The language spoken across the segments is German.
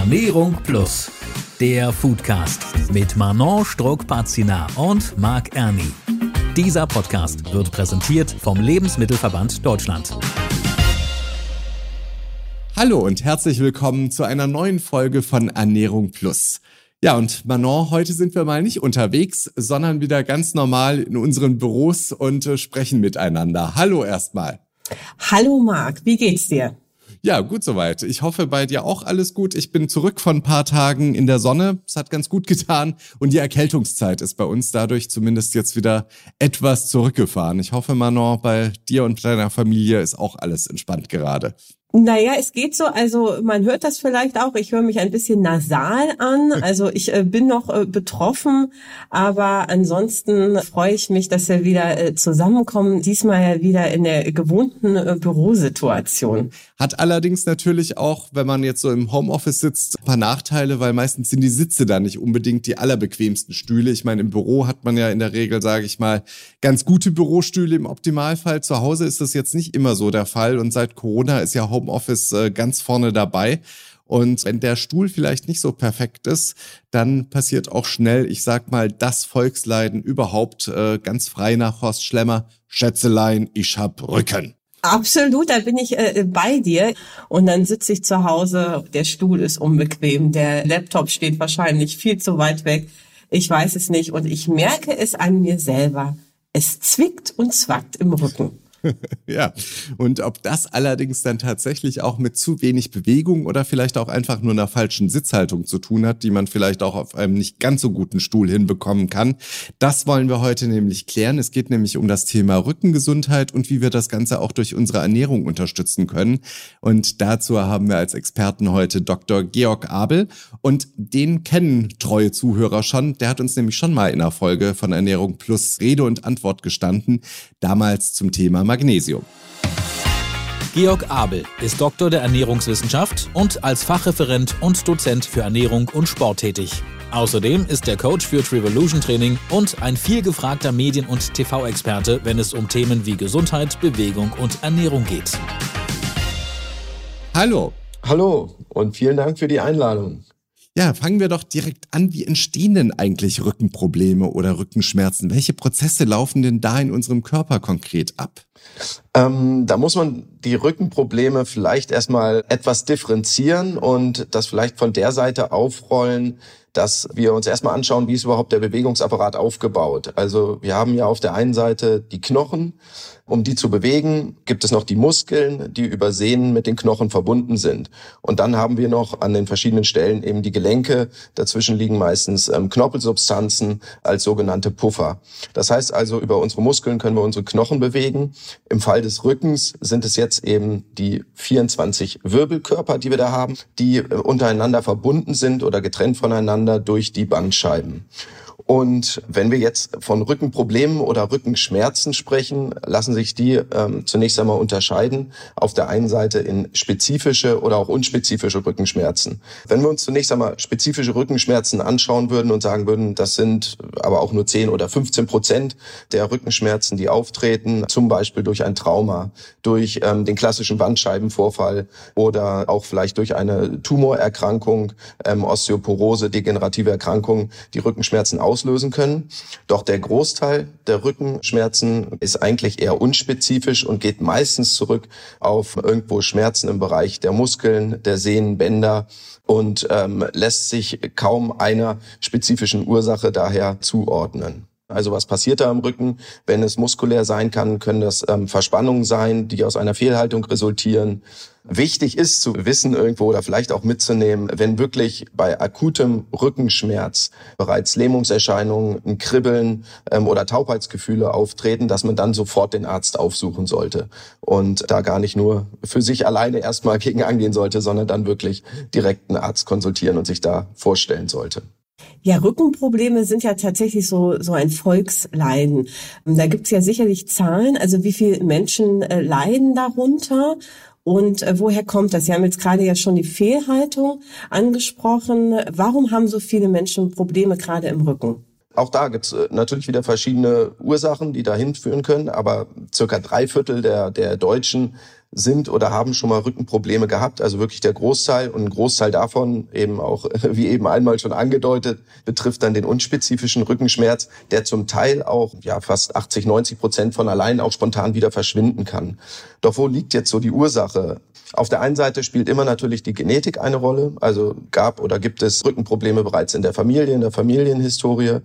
Ernährung Plus, der Foodcast mit Manon Struck-Pazina und Marc Erni. Dieser Podcast wird präsentiert vom Lebensmittelverband Deutschland. Hallo und herzlich willkommen zu einer neuen Folge von Ernährung Plus. Ja, und Manon, heute sind wir mal nicht unterwegs, sondern wieder ganz normal in unseren Büros und äh, sprechen miteinander. Hallo erstmal. Hallo Marc, wie geht's dir? Ja, gut soweit. Ich hoffe bei dir auch alles gut. Ich bin zurück von ein paar Tagen in der Sonne. Es hat ganz gut getan. Und die Erkältungszeit ist bei uns dadurch zumindest jetzt wieder etwas zurückgefahren. Ich hoffe, Manon, bei dir und deiner Familie ist auch alles entspannt gerade. Naja, es geht so. Also man hört das vielleicht auch. Ich höre mich ein bisschen nasal an. Also ich äh, bin noch äh, betroffen, aber ansonsten freue ich mich, dass wir wieder äh, zusammenkommen. Diesmal ja wieder in der gewohnten äh, Bürosituation. Hat allerdings natürlich auch, wenn man jetzt so im Homeoffice sitzt, ein paar Nachteile, weil meistens sind die Sitze da nicht unbedingt die allerbequemsten Stühle. Ich meine, im Büro hat man ja in der Regel, sage ich mal, ganz gute Bürostühle im Optimalfall. Zu Hause ist das jetzt nicht immer so der Fall und seit Corona ist ja Homeoffice äh, ganz vorne dabei. Und wenn der Stuhl vielleicht nicht so perfekt ist, dann passiert auch schnell, ich sag mal, das Volksleiden überhaupt äh, ganz frei nach Horst Schlemmer. Schätzelein, ich hab Rücken. Absolut, da bin ich äh, bei dir. Und dann sitze ich zu Hause, der Stuhl ist unbequem, der Laptop steht wahrscheinlich viel zu weit weg. Ich weiß es nicht und ich merke es an mir selber. Es zwickt und zwackt im Rücken. ja, und ob das allerdings dann tatsächlich auch mit zu wenig Bewegung oder vielleicht auch einfach nur einer falschen Sitzhaltung zu tun hat, die man vielleicht auch auf einem nicht ganz so guten Stuhl hinbekommen kann, das wollen wir heute nämlich klären. Es geht nämlich um das Thema Rückengesundheit und wie wir das Ganze auch durch unsere Ernährung unterstützen können. Und dazu haben wir als Experten heute Dr. Georg Abel und den kennen treue Zuhörer schon. Der hat uns nämlich schon mal in einer Folge von Ernährung Plus Rede und Antwort gestanden, damals zum Thema Magnesium. Georg Abel ist Doktor der Ernährungswissenschaft und als Fachreferent und Dozent für Ernährung und Sport tätig. Außerdem ist er Coach für Trivolution Training und ein vielgefragter Medien- und TV-Experte, wenn es um Themen wie Gesundheit, Bewegung und Ernährung geht. Hallo. Hallo und vielen Dank für die Einladung. Ja, fangen wir doch direkt an. Wie entstehen denn eigentlich Rückenprobleme oder Rückenschmerzen? Welche Prozesse laufen denn da in unserem Körper konkret ab? Ähm, da muss man die Rückenprobleme vielleicht erstmal etwas differenzieren und das vielleicht von der Seite aufrollen, dass wir uns erstmal anschauen, wie ist überhaupt der Bewegungsapparat aufgebaut. Also wir haben ja auf der einen Seite die Knochen, um die zu bewegen, gibt es noch die Muskeln, die über Sehnen mit den Knochen verbunden sind. Und dann haben wir noch an den verschiedenen Stellen eben die Gelenke. Dazwischen liegen meistens ähm, Knorpelsubstanzen als sogenannte Puffer. Das heißt also, über unsere Muskeln können wir unsere Knochen bewegen. Im Fall des Rückens sind es jetzt eben die 24 Wirbelkörper, die wir da haben, die äh, untereinander verbunden sind oder getrennt voneinander durch die Bandscheiben. Und wenn wir jetzt von Rückenproblemen oder Rückenschmerzen sprechen, lassen sich die ähm, zunächst einmal unterscheiden. Auf der einen Seite in spezifische oder auch unspezifische Rückenschmerzen. Wenn wir uns zunächst einmal spezifische Rückenschmerzen anschauen würden und sagen würden, das sind aber auch nur 10 oder 15 Prozent der Rückenschmerzen, die auftreten, zum Beispiel durch ein Trauma, durch ähm, den klassischen Bandscheibenvorfall oder auch vielleicht durch eine Tumorerkrankung, ähm, Osteoporose, degenerative Erkrankung, die Rückenschmerzen aus auslösen können. Doch der Großteil der Rückenschmerzen ist eigentlich eher unspezifisch und geht meistens zurück auf irgendwo Schmerzen im Bereich der Muskeln, der Sehnen, und ähm, lässt sich kaum einer spezifischen Ursache daher zuordnen. Also was passiert da am Rücken? Wenn es muskulär sein kann, können das ähm, Verspannungen sein, die aus einer Fehlhaltung resultieren. Wichtig ist zu wissen irgendwo oder vielleicht auch mitzunehmen, wenn wirklich bei akutem Rückenschmerz bereits Lähmungserscheinungen, ein Kribbeln ähm, oder Taubheitsgefühle auftreten, dass man dann sofort den Arzt aufsuchen sollte und da gar nicht nur für sich alleine erstmal gegen angehen sollte, sondern dann wirklich direkt einen Arzt konsultieren und sich da vorstellen sollte. Ja, Rückenprobleme sind ja tatsächlich so, so ein Volksleiden. Da gibt's ja sicherlich Zahlen, also wie viele Menschen äh, leiden darunter und äh, woher kommt das? Sie haben jetzt gerade ja schon die Fehlhaltung angesprochen. Warum haben so viele Menschen Probleme gerade im Rücken? Auch da gibt's äh, natürlich wieder verschiedene Ursachen, die dahin führen können, aber circa drei Viertel der, der Deutschen sind oder haben schon mal Rückenprobleme gehabt. Also wirklich der Großteil und ein Großteil davon eben auch, wie eben einmal schon angedeutet, betrifft dann den unspezifischen Rückenschmerz, der zum Teil auch ja fast 80, 90 Prozent von allein auch spontan wieder verschwinden kann. Doch wo liegt jetzt so die Ursache? Auf der einen Seite spielt immer natürlich die Genetik eine Rolle. Also gab oder gibt es Rückenprobleme bereits in der Familie, in der Familienhistorie.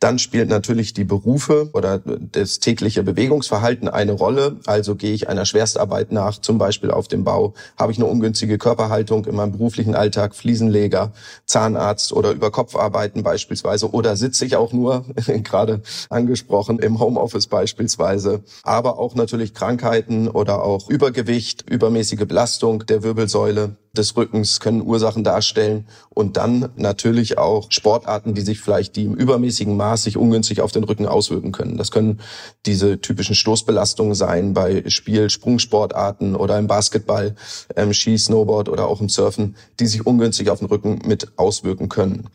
Dann spielt natürlich die Berufe oder das tägliche Bewegungsverhalten eine Rolle. Also gehe ich einer Schwerstarbeit nach, zum Beispiel auf dem Bau, habe ich eine ungünstige Körperhaltung in meinem beruflichen Alltag, Fliesenleger, Zahnarzt oder Überkopfarbeiten beispielsweise oder sitze ich auch nur, gerade angesprochen, im Homeoffice beispielsweise. Aber auch natürlich Krankheiten oder auch Übergewicht, übermäßige Belastung der Wirbelsäule des Rückens können Ursachen darstellen und dann natürlich auch Sportarten, die sich vielleicht, die im übermäßigen Maß sich ungünstig auf den Rücken auswirken können. Das können diese typischen Stoßbelastungen sein bei Spiel, Sprungsportarten oder im Basketball, ähm, Ski, Snowboard oder auch im Surfen, die sich ungünstig auf den Rücken mit auswirken können.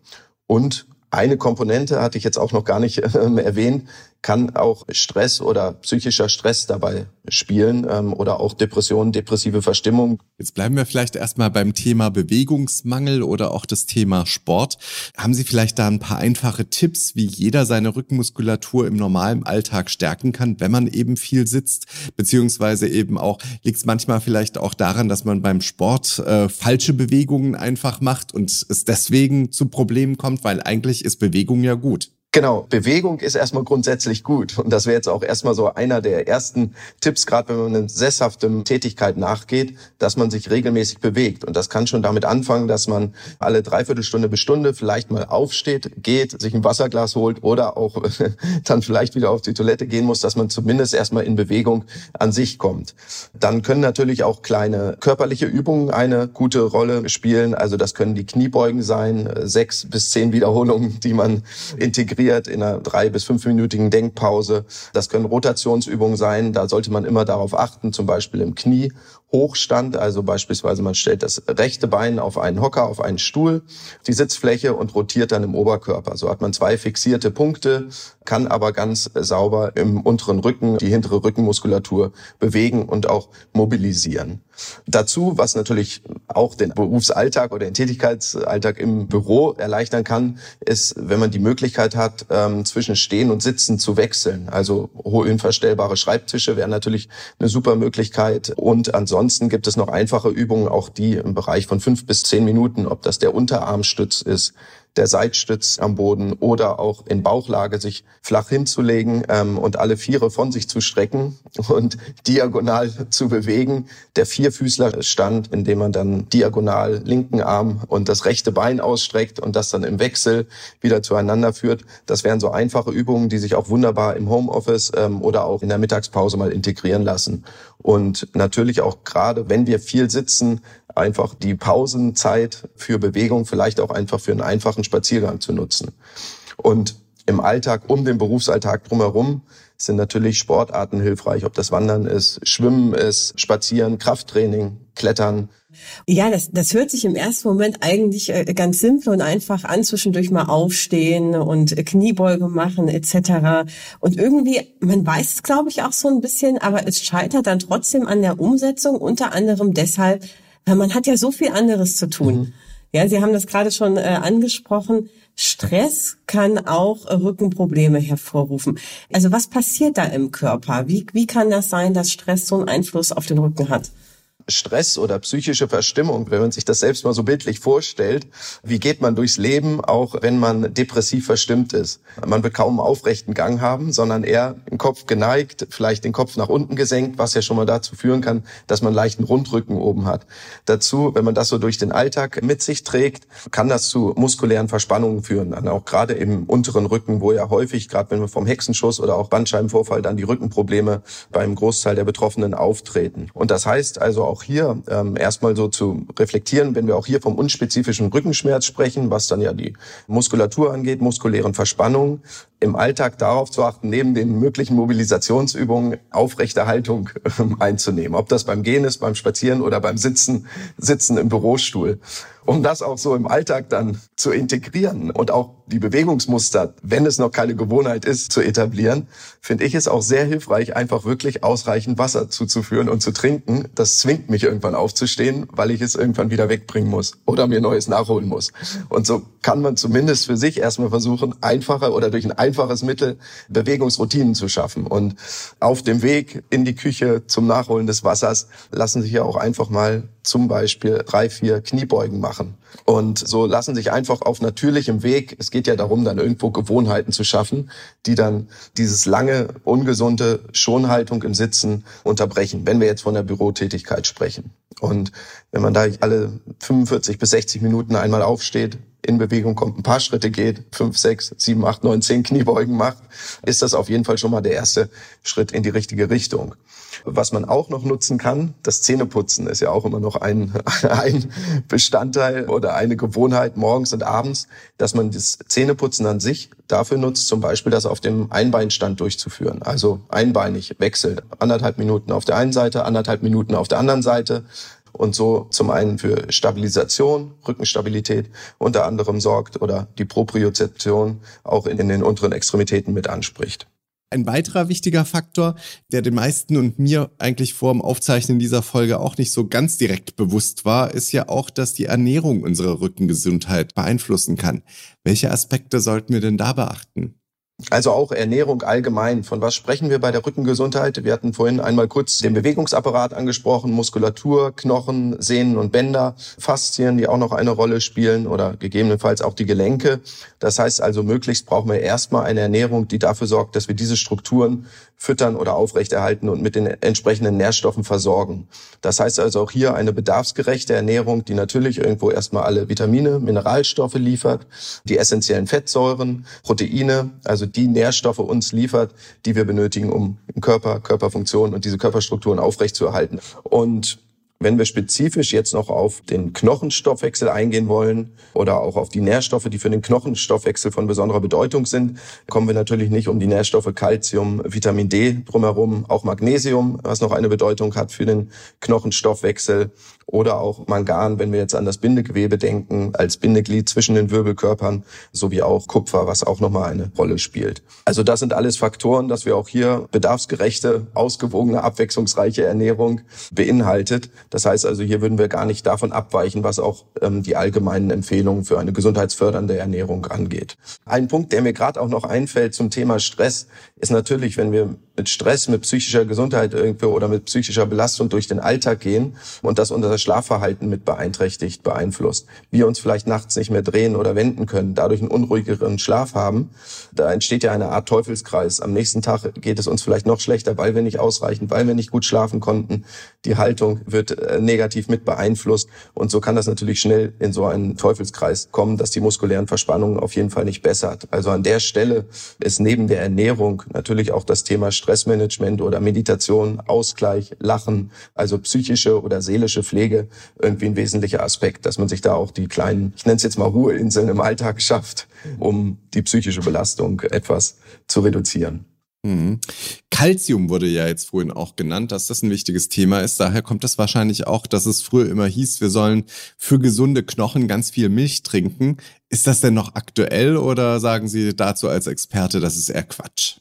Und eine Komponente hatte ich jetzt auch noch gar nicht äh, erwähnt, kann auch Stress oder psychischer Stress dabei spielen ähm, oder auch Depressionen, depressive Verstimmung. Jetzt bleiben wir vielleicht erstmal beim Thema Bewegungsmangel oder auch das Thema Sport. Haben Sie vielleicht da ein paar einfache Tipps, wie jeder seine Rückenmuskulatur im normalen Alltag stärken kann, wenn man eben viel sitzt? Beziehungsweise eben auch, liegt es manchmal vielleicht auch daran, dass man beim Sport äh, falsche Bewegungen einfach macht und es deswegen zu Problemen kommt, weil eigentlich ist Bewegung ja gut. Genau, Bewegung ist erstmal grundsätzlich gut. Und das wäre jetzt auch erstmal so einer der ersten Tipps, gerade wenn man eine sesshafte Tätigkeit nachgeht, dass man sich regelmäßig bewegt. Und das kann schon damit anfangen, dass man alle Dreiviertelstunde bis Stunde vielleicht mal aufsteht, geht, sich ein Wasserglas holt oder auch dann vielleicht wieder auf die Toilette gehen muss, dass man zumindest erstmal in Bewegung an sich kommt. Dann können natürlich auch kleine körperliche Übungen eine gute Rolle spielen. Also das können die Kniebeugen sein, sechs bis zehn Wiederholungen, die man integriert integriert in einer drei- bis fünfminütigen Denkpause. Das können Rotationsübungen sein. Da sollte man immer darauf achten, zum Beispiel im Knie Hochstand, also beispielsweise man stellt das rechte Bein auf einen Hocker, auf einen Stuhl, die Sitzfläche und rotiert dann im Oberkörper. So hat man zwei fixierte Punkte, kann aber ganz sauber im unteren Rücken die hintere Rückenmuskulatur bewegen und auch mobilisieren. Dazu, was natürlich auch den Berufsalltag oder den Tätigkeitsalltag im Büro erleichtern kann, ist, wenn man die Möglichkeit hat, ähm, zwischen Stehen und Sitzen zu wechseln. Also höhenverstellbare Schreibtische wären natürlich eine super Möglichkeit und ansonsten Ansonsten gibt es noch einfache Übungen, auch die im Bereich von fünf bis zehn Minuten, ob das der Unterarmstütz ist, der Seitstütz am Boden oder auch in Bauchlage sich flach hinzulegen ähm, und alle Viere von sich zu strecken und diagonal zu bewegen. Der Vierfüßlerstand, in dem man dann diagonal linken Arm und das rechte Bein ausstreckt und das dann im Wechsel wieder zueinander führt. Das wären so einfache Übungen, die sich auch wunderbar im Homeoffice ähm, oder auch in der Mittagspause mal integrieren lassen. Und natürlich auch gerade, wenn wir viel sitzen, einfach die Pausenzeit für Bewegung vielleicht auch einfach für einen einfachen Spaziergang zu nutzen. Und im Alltag, um den Berufsalltag drumherum, sind natürlich Sportarten hilfreich, ob das Wandern ist, Schwimmen ist, Spazieren, Krafttraining, Klettern. Ja, das, das hört sich im ersten Moment eigentlich äh, ganz simpel und einfach an, zwischendurch mal aufstehen und Kniebeuge machen etc. Und irgendwie, man weiß es, glaube ich, auch so ein bisschen, aber es scheitert dann trotzdem an der Umsetzung, unter anderem deshalb, weil man hat ja so viel anderes zu tun. Mhm. Ja, Sie haben das gerade schon äh, angesprochen. Stress kann auch Rückenprobleme hervorrufen. Also was passiert da im Körper? Wie, wie kann das sein, dass Stress so einen Einfluss auf den Rücken hat? Stress oder psychische Verstimmung, wenn man sich das selbst mal so bildlich vorstellt, wie geht man durchs Leben, auch wenn man depressiv verstimmt ist? Man wird kaum einen aufrechten Gang haben, sondern eher den Kopf geneigt, vielleicht den Kopf nach unten gesenkt, was ja schon mal dazu führen kann, dass man leichten Rundrücken oben hat. Dazu, wenn man das so durch den Alltag mit sich trägt, kann das zu muskulären Verspannungen führen, dann auch gerade im unteren Rücken, wo ja häufig, gerade wenn wir vom Hexenschuss oder auch Bandscheibenvorfall, dann die Rückenprobleme beim Großteil der Betroffenen auftreten. Und das heißt also auch auch hier ähm, erstmal so zu reflektieren, wenn wir auch hier vom unspezifischen Rückenschmerz sprechen, was dann ja die Muskulatur angeht, muskulären Verspannungen, im Alltag darauf zu achten, neben den möglichen Mobilisationsübungen aufrechte Haltung ähm, einzunehmen. Ob das beim Gehen ist, beim Spazieren oder beim Sitzen, Sitzen im Bürostuhl. Um das auch so im Alltag dann zu integrieren und auch die Bewegungsmuster, wenn es noch keine Gewohnheit ist, zu etablieren, finde ich es auch sehr hilfreich, einfach wirklich ausreichend Wasser zuzuführen und zu trinken. Das zwingt mich irgendwann aufzustehen, weil ich es irgendwann wieder wegbringen muss oder mir Neues nachholen muss. Und so kann man zumindest für sich erstmal versuchen, einfacher oder durch ein einfaches Mittel Bewegungsroutinen zu schaffen. Und auf dem Weg in die Küche zum Nachholen des Wassers lassen sich ja auch einfach mal zum Beispiel drei, vier Kniebeugen machen. Und so lassen sich einfach auf natürlichem Weg, es geht ja darum, dann irgendwo Gewohnheiten zu schaffen, die dann dieses lange, ungesunde Schonhaltung im Sitzen unterbrechen, wenn wir jetzt von der Bürotätigkeit sprechen. Und wenn man da alle 45 bis 60 Minuten einmal aufsteht, in Bewegung kommt, ein paar Schritte geht, fünf, sechs, sieben, acht, neun, zehn Kniebeugen macht, ist das auf jeden Fall schon mal der erste Schritt in die richtige Richtung. Was man auch noch nutzen kann, das Zähneputzen ist ja auch immer noch ein, ein Bestandteil oder eine Gewohnheit morgens und abends, dass man das Zähneputzen an sich dafür nutzt, zum Beispiel das auf dem Einbeinstand durchzuführen. Also einbeinig wechselt. Anderthalb Minuten auf der einen Seite, anderthalb Minuten auf der anderen Seite und so zum einen für Stabilisation, Rückenstabilität unter anderem sorgt oder die Propriozeption auch in den unteren Extremitäten mit anspricht. Ein weiterer wichtiger Faktor, der den meisten und mir eigentlich vor dem Aufzeichnen dieser Folge auch nicht so ganz direkt bewusst war, ist ja auch, dass die Ernährung unsere Rückengesundheit beeinflussen kann. Welche Aspekte sollten wir denn da beachten? Also auch Ernährung allgemein. Von was sprechen wir bei der Rückengesundheit? Wir hatten vorhin einmal kurz den Bewegungsapparat angesprochen, Muskulatur, Knochen, Sehnen und Bänder, Faszien, die auch noch eine Rolle spielen oder gegebenenfalls auch die Gelenke. Das heißt also, möglichst brauchen wir erstmal eine Ernährung, die dafür sorgt, dass wir diese Strukturen füttern oder aufrechterhalten und mit den entsprechenden Nährstoffen versorgen. Das heißt also auch hier eine bedarfsgerechte Ernährung, die natürlich irgendwo erstmal alle Vitamine, Mineralstoffe liefert, die essentiellen Fettsäuren, Proteine, also die Nährstoffe uns liefert, die wir benötigen, um Körper, Körperfunktionen und diese Körperstrukturen aufrechtzuerhalten. Und wenn wir spezifisch jetzt noch auf den Knochenstoffwechsel eingehen wollen oder auch auf die Nährstoffe, die für den Knochenstoffwechsel von besonderer Bedeutung sind, kommen wir natürlich nicht um die Nährstoffe Calcium, Vitamin D drumherum, auch Magnesium, was noch eine Bedeutung hat für den Knochenstoffwechsel oder auch Mangan, wenn wir jetzt an das Bindegewebe denken, als Bindeglied zwischen den Wirbelkörpern, sowie auch Kupfer, was auch nochmal eine Rolle spielt. Also das sind alles Faktoren, dass wir auch hier bedarfsgerechte, ausgewogene, abwechslungsreiche Ernährung beinhaltet. Das heißt also, hier würden wir gar nicht davon abweichen, was auch ähm, die allgemeinen Empfehlungen für eine gesundheitsfördernde Ernährung angeht. Ein Punkt, der mir gerade auch noch einfällt zum Thema Stress, ist natürlich, wenn wir mit Stress, mit psychischer Gesundheit irgendwo oder mit psychischer Belastung durch den Alltag gehen und das unser Schlafverhalten mit beeinträchtigt, beeinflusst. Wir uns vielleicht nachts nicht mehr drehen oder wenden können, dadurch einen unruhigeren Schlaf haben. Da entsteht ja eine Art Teufelskreis. Am nächsten Tag geht es uns vielleicht noch schlechter, weil wir nicht ausreichen, weil wir nicht gut schlafen konnten. Die Haltung wird äh, negativ mit beeinflusst und so kann das natürlich schnell in so einen Teufelskreis kommen, dass die muskulären Verspannungen auf jeden Fall nicht bessert. Also an der Stelle ist neben der Ernährung natürlich auch das Thema Stressmanagement oder Meditation, Ausgleich, Lachen, also psychische oder seelische Pflege irgendwie ein wesentlicher Aspekt, dass man sich da auch die kleinen, ich nenne es jetzt mal Ruheinseln im Alltag schafft, um die psychische Belastung etwas zu reduzieren. Mhm. Calcium wurde ja jetzt vorhin auch genannt, dass das ein wichtiges Thema ist. Daher kommt es wahrscheinlich auch, dass es früher immer hieß, wir sollen für gesunde Knochen ganz viel Milch trinken. Ist das denn noch aktuell oder sagen Sie dazu als Experte, das ist eher Quatsch?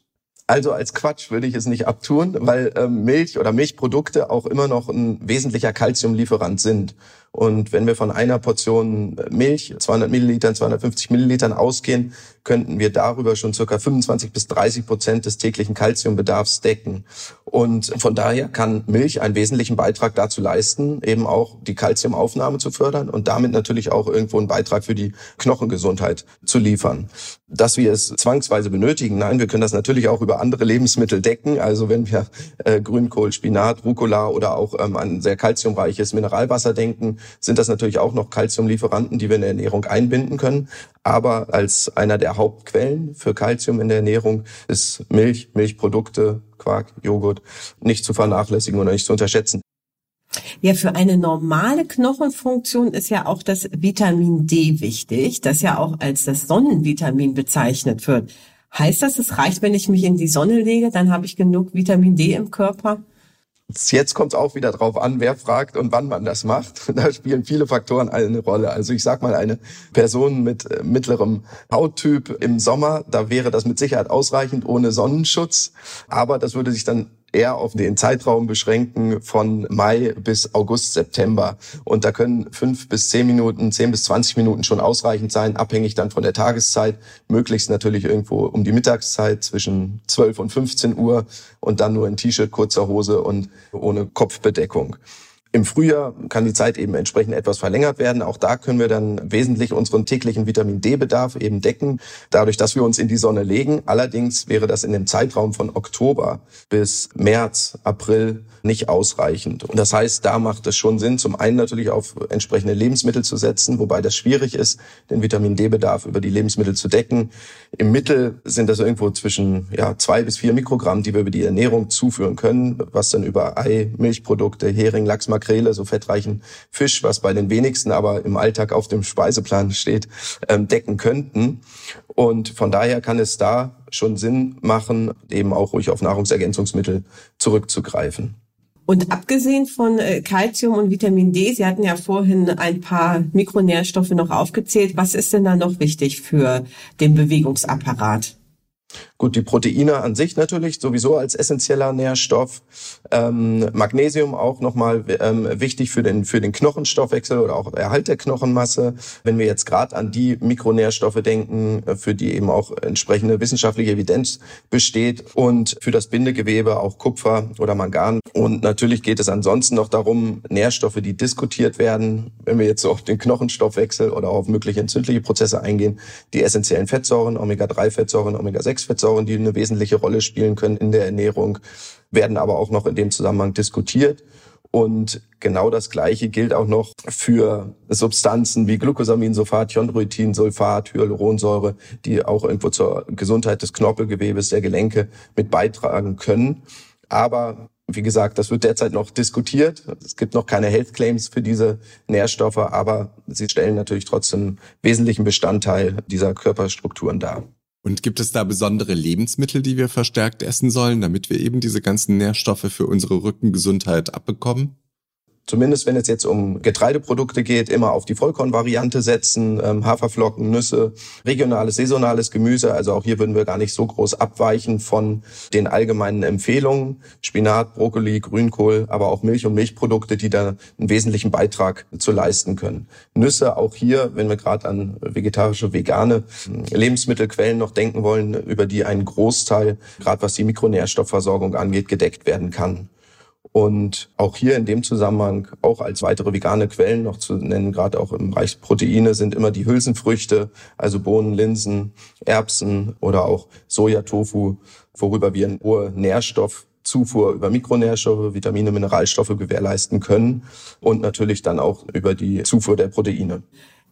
Also als Quatsch würde ich es nicht abtun, weil ähm, Milch oder Milchprodukte auch immer noch ein wesentlicher Calciumlieferant sind. Und wenn wir von einer Portion Milch, 200 Millilitern, 250 Millilitern ausgehen, könnten wir darüber schon circa 25 bis 30 Prozent des täglichen Kalziumbedarfs decken. Und von daher kann Milch einen wesentlichen Beitrag dazu leisten, eben auch die Kalziumaufnahme zu fördern und damit natürlich auch irgendwo einen Beitrag für die Knochengesundheit zu liefern. Dass wir es zwangsweise benötigen, nein, wir können das natürlich auch über andere Lebensmittel decken. Also wenn wir äh, Grünkohl, Spinat, Rucola oder auch ähm, an sehr kalziumreiches Mineralwasser denken, sind das natürlich auch noch Kalziumlieferanten, die wir in der Ernährung einbinden können. Aber als einer der Hauptquellen für Kalzium in der Ernährung ist Milch, Milchprodukte, Quark, Joghurt nicht zu vernachlässigen oder nicht zu unterschätzen. Ja, für eine normale Knochenfunktion ist ja auch das Vitamin D wichtig, das ja auch als das Sonnenvitamin bezeichnet wird. Heißt das, es reicht, wenn ich mich in die Sonne lege, dann habe ich genug Vitamin D im Körper? Jetzt kommt es auch wieder drauf an, wer fragt und wann man das macht. Da spielen viele Faktoren eine Rolle. Also ich sag mal, eine Person mit äh, mittlerem Hauttyp im Sommer, da wäre das mit Sicherheit ausreichend ohne Sonnenschutz. Aber das würde sich dann eher auf den Zeitraum beschränken von Mai bis August, September. Und da können fünf bis zehn Minuten, zehn bis zwanzig Minuten schon ausreichend sein, abhängig dann von der Tageszeit. Möglichst natürlich irgendwo um die Mittagszeit zwischen 12 und 15 Uhr und dann nur in T-Shirt, kurzer Hose und ohne Kopfbedeckung. Im Frühjahr kann die Zeit eben entsprechend etwas verlängert werden. Auch da können wir dann wesentlich unseren täglichen Vitamin D-Bedarf eben decken, dadurch, dass wir uns in die Sonne legen. Allerdings wäre das in dem Zeitraum von Oktober bis März, April nicht ausreichend. Und das heißt, da macht es schon Sinn, zum einen natürlich auf entsprechende Lebensmittel zu setzen, wobei das schwierig ist, den Vitamin D-Bedarf über die Lebensmittel zu decken. Im Mittel sind das irgendwo zwischen ja, zwei bis vier Mikrogramm, die wir über die Ernährung zuführen können, was dann über Ei, Milchprodukte, Hering, Lachs, Makrele, so fettreichen Fisch, was bei den wenigsten aber im Alltag auf dem Speiseplan steht, ähm, decken könnten. Und von daher kann es da schon Sinn machen, eben auch ruhig auf Nahrungsergänzungsmittel zurückzugreifen. Und abgesehen von äh, Calcium und Vitamin D, Sie hatten ja vorhin ein paar Mikronährstoffe noch aufgezählt. Was ist denn da noch wichtig für den Bewegungsapparat? Gut, die Proteine an sich natürlich sowieso als essentieller Nährstoff. Ähm, Magnesium auch nochmal ähm, wichtig für den, für den Knochenstoffwechsel oder auch Erhalt der Knochenmasse. Wenn wir jetzt gerade an die Mikronährstoffe denken, äh, für die eben auch entsprechende wissenschaftliche Evidenz besteht und für das Bindegewebe auch Kupfer oder Mangan. Und natürlich geht es ansonsten noch darum, Nährstoffe, die diskutiert werden, wenn wir jetzt so auf den Knochenstoffwechsel oder auf mögliche entzündliche Prozesse eingehen, die essentiellen Fettsäuren, Omega-3-Fettsäuren, Omega-6-Fettsäuren, die eine wesentliche Rolle spielen können in der Ernährung, werden aber auch noch in dem Zusammenhang diskutiert. Und genau das Gleiche gilt auch noch für Substanzen wie Glucosaminsulfat, Chondroitinsulfat, Hyaluronsäure, die auch irgendwo zur Gesundheit des Knorpelgewebes, der Gelenke mit beitragen können. Aber wie gesagt, das wird derzeit noch diskutiert. Es gibt noch keine Health Claims für diese Nährstoffe, aber sie stellen natürlich trotzdem wesentlichen Bestandteil dieser Körperstrukturen dar. Und gibt es da besondere Lebensmittel, die wir verstärkt essen sollen, damit wir eben diese ganzen Nährstoffe für unsere Rückengesundheit abbekommen? Zumindest wenn es jetzt um Getreideprodukte geht, immer auf die Vollkornvariante setzen, ähm, Haferflocken, Nüsse, regionales, saisonales Gemüse. Also auch hier würden wir gar nicht so groß abweichen von den allgemeinen Empfehlungen. Spinat, Brokkoli, Grünkohl, aber auch Milch und Milchprodukte, die da einen wesentlichen Beitrag zu leisten können. Nüsse auch hier, wenn wir gerade an vegetarische, vegane Lebensmittelquellen noch denken wollen, über die ein Großteil, gerade was die Mikronährstoffversorgung angeht, gedeckt werden kann. Und auch hier in dem Zusammenhang auch als weitere vegane Quellen noch zu nennen, gerade auch im Bereich Proteine, sind immer die Hülsenfrüchte, also Bohnen, Linsen, Erbsen oder auch Sojatofu, worüber wir eine hohe Nährstoffzufuhr über Mikronährstoffe, Vitamine, Mineralstoffe gewährleisten können und natürlich dann auch über die Zufuhr der Proteine.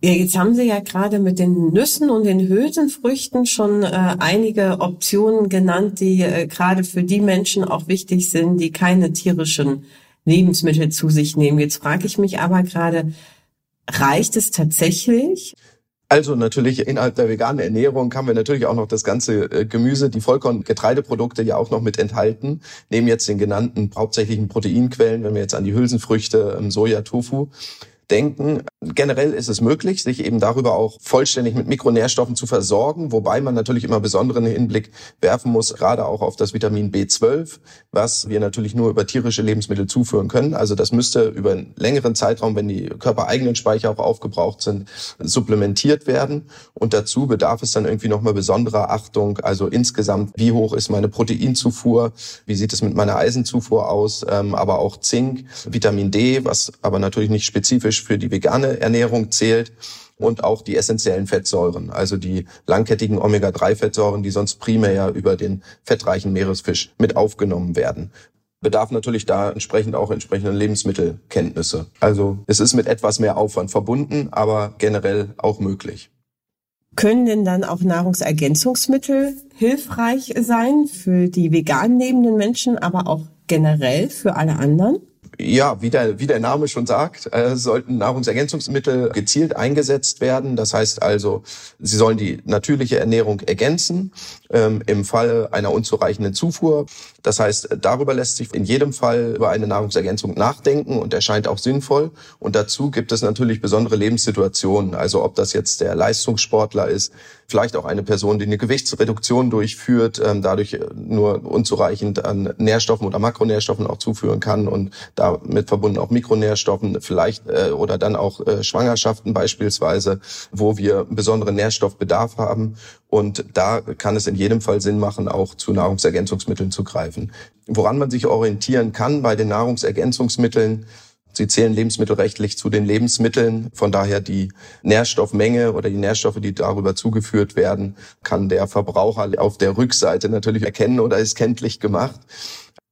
Jetzt haben Sie ja gerade mit den Nüssen und den Hülsenfrüchten schon äh, einige Optionen genannt, die äh, gerade für die Menschen auch wichtig sind, die keine tierischen Lebensmittel zu sich nehmen. Jetzt frage ich mich aber gerade, reicht es tatsächlich? Also natürlich innerhalb der veganen Ernährung haben wir natürlich auch noch das ganze äh, Gemüse, die Vollkorn-Getreideprodukte ja auch noch mit enthalten. Neben jetzt den genannten hauptsächlichen Proteinquellen, wenn wir jetzt an die Hülsenfrüchte, ähm, Soja, Tofu denken. Generell ist es möglich, sich eben darüber auch vollständig mit Mikronährstoffen zu versorgen, wobei man natürlich immer besonderen Hinblick werfen muss, gerade auch auf das Vitamin B12, was wir natürlich nur über tierische Lebensmittel zuführen können. Also das müsste über einen längeren Zeitraum, wenn die körpereigenen Speicher auch aufgebraucht sind, supplementiert werden. Und dazu bedarf es dann irgendwie nochmal besonderer Achtung. Also insgesamt, wie hoch ist meine Proteinzufuhr? Wie sieht es mit meiner Eisenzufuhr aus? Ähm, aber auch Zink, Vitamin D, was aber natürlich nicht spezifisch für die vegane Ernährung zählt und auch die essentiellen Fettsäuren, also die langkettigen Omega-3-Fettsäuren, die sonst primär über den fettreichen Meeresfisch mit aufgenommen werden. Bedarf natürlich da entsprechend auch entsprechende Lebensmittelkenntnisse. Also es ist mit etwas mehr Aufwand verbunden, aber generell auch möglich. Können denn dann auch Nahrungsergänzungsmittel hilfreich sein für die vegan lebenden Menschen, aber auch generell für alle anderen? Ja, wie der, wie der Name schon sagt, äh, sollten Nahrungsergänzungsmittel gezielt eingesetzt werden. Das heißt also, sie sollen die natürliche Ernährung ergänzen ähm, im Falle einer unzureichenden Zufuhr. Das heißt, darüber lässt sich in jedem Fall über eine Nahrungsergänzung nachdenken und erscheint auch sinnvoll. Und dazu gibt es natürlich besondere Lebenssituationen. Also ob das jetzt der Leistungssportler ist, vielleicht auch eine Person, die eine Gewichtsreduktion durchführt, ähm, dadurch nur unzureichend an Nährstoffen oder Makronährstoffen auch zuführen kann und damit verbunden auch Mikronährstoffen, vielleicht äh, oder dann auch äh, Schwangerschaften beispielsweise, wo wir besonderen Nährstoffbedarf haben. Und da kann es in jedem Fall Sinn machen, auch zu Nahrungsergänzungsmitteln zu greifen. Woran man sich orientieren kann bei den Nahrungsergänzungsmitteln, Sie zählen lebensmittelrechtlich zu den Lebensmitteln. Von daher die Nährstoffmenge oder die Nährstoffe, die darüber zugeführt werden, kann der Verbraucher auf der Rückseite natürlich erkennen oder ist kenntlich gemacht.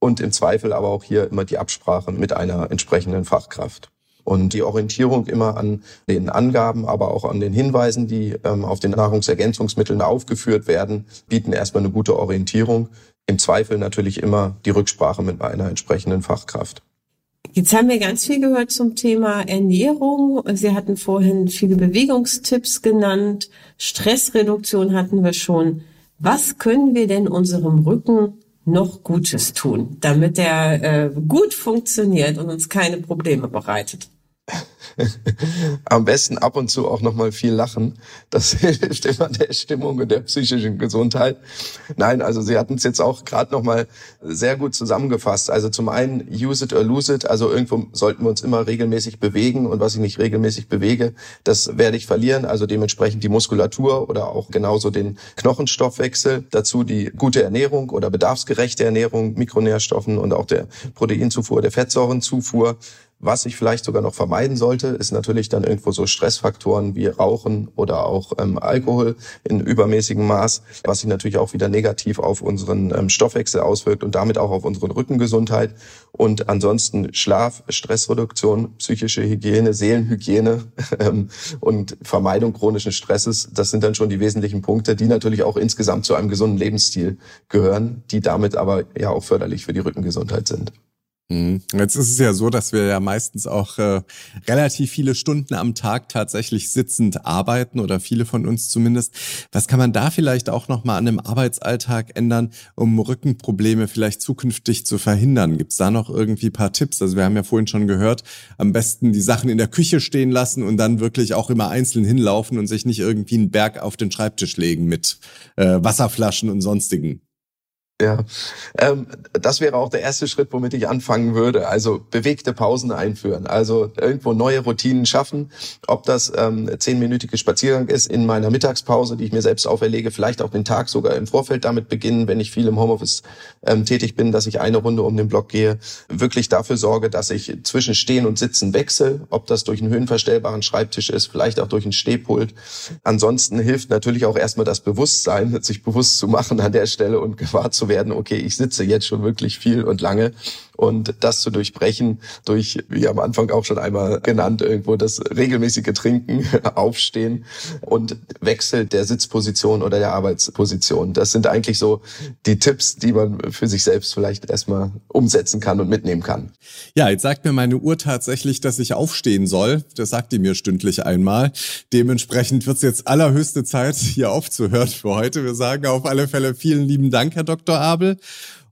Und im Zweifel aber auch hier immer die Absprache mit einer entsprechenden Fachkraft. Und die Orientierung immer an den Angaben, aber auch an den Hinweisen, die ähm, auf den Nahrungsergänzungsmitteln aufgeführt werden, bieten erstmal eine gute Orientierung. Im Zweifel natürlich immer die Rücksprache mit einer entsprechenden Fachkraft. Jetzt haben wir ganz viel gehört zum Thema Ernährung. Sie hatten vorhin viele Bewegungstipps genannt. Stressreduktion hatten wir schon. Was können wir denn unserem Rücken noch Gutes tun, damit er äh, gut funktioniert und uns keine Probleme bereitet? Am besten ab und zu auch noch mal viel lachen. Das hilft immer der Stimmung und der psychischen Gesundheit. Nein, also Sie hatten es jetzt auch gerade noch mal sehr gut zusammengefasst. Also zum einen use it or lose it. Also irgendwo sollten wir uns immer regelmäßig bewegen und was ich nicht regelmäßig bewege, das werde ich verlieren. Also dementsprechend die Muskulatur oder auch genauso den Knochenstoffwechsel. Dazu die gute Ernährung oder bedarfsgerechte Ernährung, Mikronährstoffen und auch der Proteinzufuhr, der Fettsäurenzufuhr. Was ich vielleicht sogar noch vermeiden sollte, ist natürlich dann irgendwo so Stressfaktoren wie Rauchen oder auch ähm, Alkohol in übermäßigem Maß, was sich natürlich auch wieder negativ auf unseren ähm, Stoffwechsel auswirkt und damit auch auf unsere Rückengesundheit. Und ansonsten Schlaf, Stressreduktion, psychische Hygiene, Seelenhygiene ähm, und Vermeidung chronischen Stresses, das sind dann schon die wesentlichen Punkte, die natürlich auch insgesamt zu einem gesunden Lebensstil gehören, die damit aber ja auch förderlich für die Rückengesundheit sind. Mhm. Jetzt ist es ja so, dass wir ja meistens auch äh, relativ viele Stunden am Tag tatsächlich sitzend arbeiten oder viele von uns zumindest. Was kann man da vielleicht auch noch mal an dem Arbeitsalltag ändern, um Rückenprobleme vielleicht zukünftig zu verhindern? Gibt es da noch irgendwie paar Tipps? Also wir haben ja vorhin schon gehört, am besten die Sachen in der Küche stehen lassen und dann wirklich auch immer einzeln hinlaufen und sich nicht irgendwie einen Berg auf den Schreibtisch legen mit äh, Wasserflaschen und sonstigen. Ja, ähm, das wäre auch der erste Schritt, womit ich anfangen würde. Also bewegte Pausen einführen, also irgendwo neue Routinen schaffen. Ob das ähm, zehnminütige Spaziergang ist in meiner Mittagspause, die ich mir selbst auferlege, vielleicht auch den Tag sogar im Vorfeld damit beginnen, wenn ich viel im Homeoffice ähm, tätig bin, dass ich eine Runde um den Block gehe. Wirklich dafür sorge, dass ich zwischen Stehen und Sitzen wechsle, ob das durch einen höhenverstellbaren Schreibtisch ist, vielleicht auch durch ein Stehpult. Ansonsten hilft natürlich auch erstmal das Bewusstsein, sich bewusst zu machen an der Stelle und gewahr zu werden, okay, ich sitze jetzt schon wirklich viel und lange und das zu durchbrechen durch, wie am Anfang auch schon einmal genannt, irgendwo das regelmäßige Trinken, Aufstehen und Wechsel der Sitzposition oder der Arbeitsposition. Das sind eigentlich so die Tipps, die man für sich selbst vielleicht erstmal umsetzen kann und mitnehmen kann. Ja, jetzt sagt mir meine Uhr tatsächlich, dass ich aufstehen soll. Das sagt die mir stündlich einmal. Dementsprechend wird es jetzt allerhöchste Zeit, hier aufzuhören für heute. Wir sagen auf alle Fälle vielen lieben Dank, Herr Dr. Abel.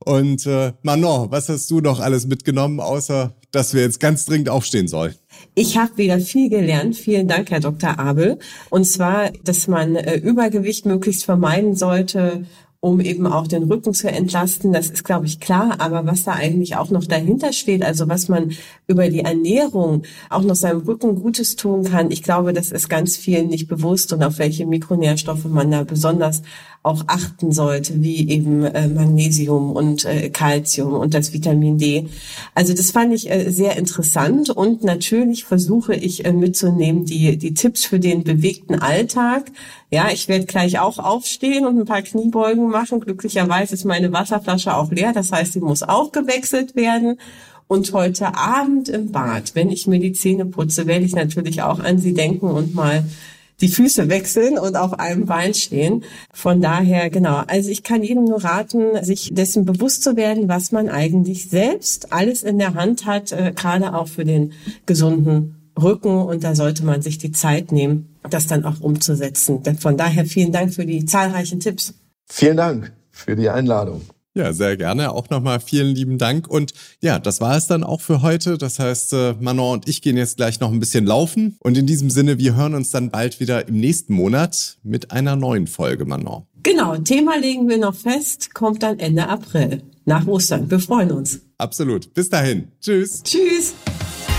Und äh, Manon, was hast du noch alles mitgenommen, außer dass wir jetzt ganz dringend aufstehen sollen? Ich habe wieder viel gelernt. Vielen Dank, Herr Dr. Abel. Und zwar, dass man äh, Übergewicht möglichst vermeiden sollte um eben auch den Rücken zu entlasten. Das ist, glaube ich, klar. Aber was da eigentlich auch noch dahinter steht, also was man über die Ernährung auch noch seinem Rücken Gutes tun kann, ich glaube, das ist ganz vielen nicht bewusst und auf welche Mikronährstoffe man da besonders auch achten sollte, wie eben äh, Magnesium und äh, Calcium und das Vitamin D. Also das fand ich äh, sehr interessant und natürlich versuche ich mitzunehmen die, die Tipps für den bewegten Alltag. Ja, ich werde gleich auch aufstehen und ein paar Kniebeugen machen. Glücklicherweise ist meine Wasserflasche auch leer, das heißt, sie muss auch gewechselt werden. Und heute Abend im Bad, wenn ich mir die Zähne putze, werde ich natürlich auch an Sie denken und mal die Füße wechseln und auf einem Bein stehen. Von daher, genau. Also ich kann jedem nur raten, sich dessen bewusst zu werden, was man eigentlich selbst alles in der Hand hat, äh, gerade auch für den gesunden Rücken. Und da sollte man sich die Zeit nehmen, das dann auch umzusetzen. Von daher vielen Dank für die zahlreichen Tipps. Vielen Dank für die Einladung. Ja, sehr gerne. Auch nochmal vielen lieben Dank. Und ja, das war es dann auch für heute. Das heißt, äh, Manon und ich gehen jetzt gleich noch ein bisschen laufen. Und in diesem Sinne, wir hören uns dann bald wieder im nächsten Monat mit einer neuen Folge, Manon. Genau, Thema legen wir noch fest, kommt dann Ende April. Nach Ostern. Wir freuen uns. Absolut. Bis dahin. Tschüss. Tschüss.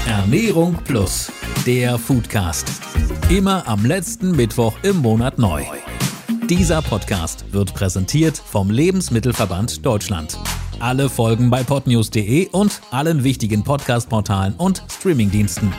Ernährung Plus, der Foodcast. Immer am letzten Mittwoch im Monat neu. Dieser Podcast wird präsentiert vom Lebensmittelverband Deutschland. Alle Folgen bei podnews.de und allen wichtigen Podcast-Portalen und Streamingdiensten.